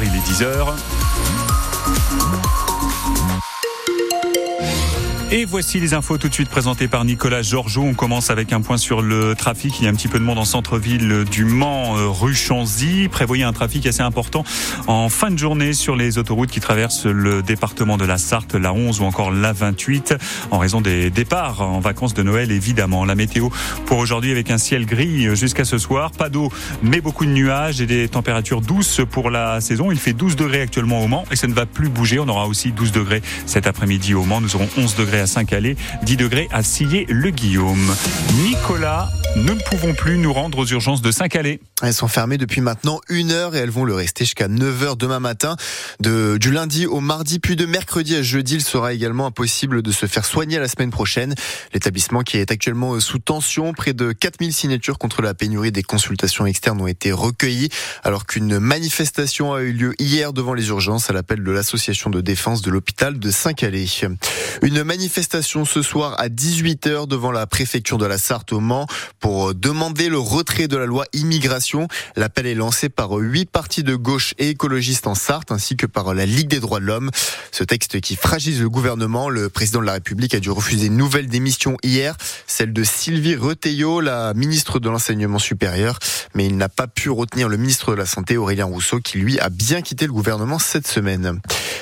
il est 10h. Et voici les infos tout de suite présentées par Nicolas Georgeot. On commence avec un point sur le trafic. Il y a un petit peu de monde en centre-ville du Mans, euh, rue Chanzy. Prévoyez un trafic assez important en fin de journée sur les autoroutes qui traversent le département de la Sarthe, la 11 ou encore la 28 en raison des départs en vacances de Noël évidemment. La météo pour aujourd'hui avec un ciel gris jusqu'à ce soir. Pas d'eau mais beaucoup de nuages et des températures douces pour la saison. Il fait 12 degrés actuellement au Mans et ça ne va plus bouger. On aura aussi 12 degrés cet après-midi au Mans. Nous aurons 11 degrés à Saint-Calais, 10 degrés à Sillé-le-Guillaume. Nicolas, nous ne pouvons plus nous rendre aux urgences de Saint-Calais. Elles sont fermées depuis maintenant une heure et elles vont le rester jusqu'à 9h demain matin. De, du lundi au mardi, puis de mercredi à jeudi, il sera également impossible de se faire soigner la semaine prochaine. L'établissement qui est actuellement sous tension, près de 4000 signatures contre la pénurie des consultations externes ont été recueillies, alors qu'une manifestation a eu lieu hier devant les urgences à l'appel de l'association de défense de l'hôpital de Saint-Calais. Une manifestation ce soir à 18h devant la préfecture de la Sarthe au Mans pour demander le retrait de la loi immigration L'appel est lancé par huit partis de gauche et écologistes en Sarthe, ainsi que par la Ligue des droits de l'homme. Ce texte qui fragilise le gouvernement, le président de la République a dû refuser une nouvelle démission hier, celle de Sylvie Reteillot, la ministre de l'enseignement supérieur, mais il n'a pas pu retenir le ministre de la Santé, Aurélien Rousseau, qui lui a bien quitté le gouvernement cette semaine.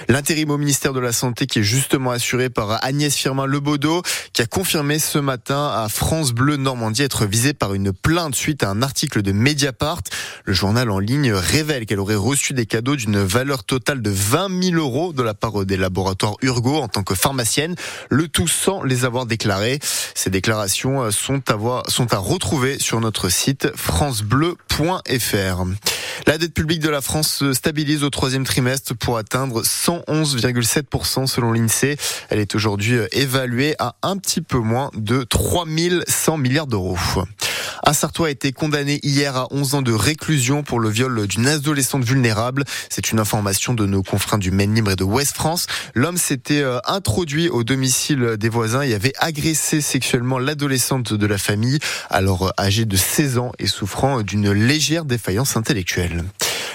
L'intérim au ministère de la Santé qui est justement assuré par Agnès Firmin-Lebaudot, qui a confirmé ce matin à France Bleu Normandie être visée par une plainte suite à un article de Mediapart. Le journal en ligne révèle qu'elle aurait reçu des cadeaux d'une valeur totale de 20 000 euros de la part des laboratoires Urgo en tant que pharmacienne, le tout sans les avoir déclarés. Ces déclarations sont à, voir, sont à retrouver sur notre site francebleu.fr. La dette publique de la France se stabilise au troisième trimestre pour atteindre 111,7% selon l'INSEE. Elle est aujourd'hui évaluée à un petit peu moins de 3100 milliards d'euros. Un Sartois a été condamné hier à 11 ans de réclusion pour le viol d'une adolescente vulnérable. C'est une information de nos confrères du Maine Libre et de Ouest France. L'homme s'était euh, introduit au domicile des voisins et avait agressé sexuellement l'adolescente de la famille, alors euh, âgée de 16 ans et souffrant d'une légère défaillance intellectuelle.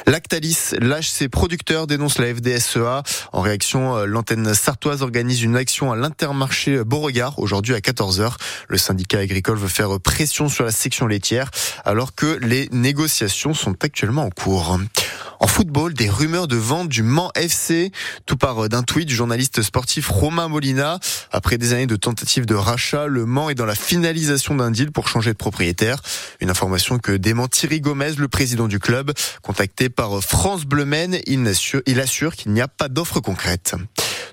Lactalis lâche ses producteurs, dénonce la FDSEA. En réaction, euh, l'antenne sartoise organise une action à l'intermarché Beauregard aujourd'hui à 14h. Le syndicat agricole veut faire pression sur la section laitière alors que les négociations sont actuellement en cours. En football, des rumeurs de vente du Mans FC, tout par d'un tweet du journaliste sportif Romain Molina. Après des années de tentatives de rachat, le Mans est dans la finalisation d'un deal pour changer de propriétaire. Une information que dément Thierry Gomez, le président du club. Contacté par France Bleu Maine, il assure qu'il n'y a pas d'offre concrète.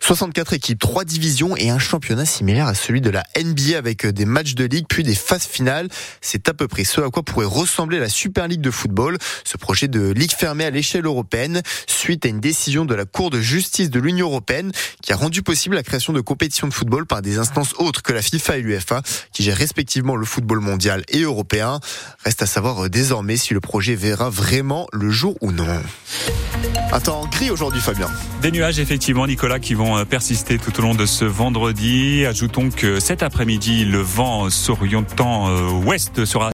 64 équipes, 3 divisions et un championnat similaire à celui de la NBA avec des matchs de ligue puis des phases finales. C'est à peu près ce à quoi pourrait ressembler la Super League de football. Ce projet de ligue fermée à l'échelle européenne suite à une décision de la Cour de justice de l'Union européenne qui a rendu possible la création de compétitions de football par des instances autres que la FIFA et l'UEFA qui gèrent respectivement le football mondial et européen. Reste à savoir désormais si le projet verra vraiment le jour ou non. Un temps gris aujourd'hui, Fabien. Des nuages, effectivement, Nicolas, qui vont persister tout au long de ce vendredi. Ajoutons que cet après-midi, le vent s'orientant ouest sera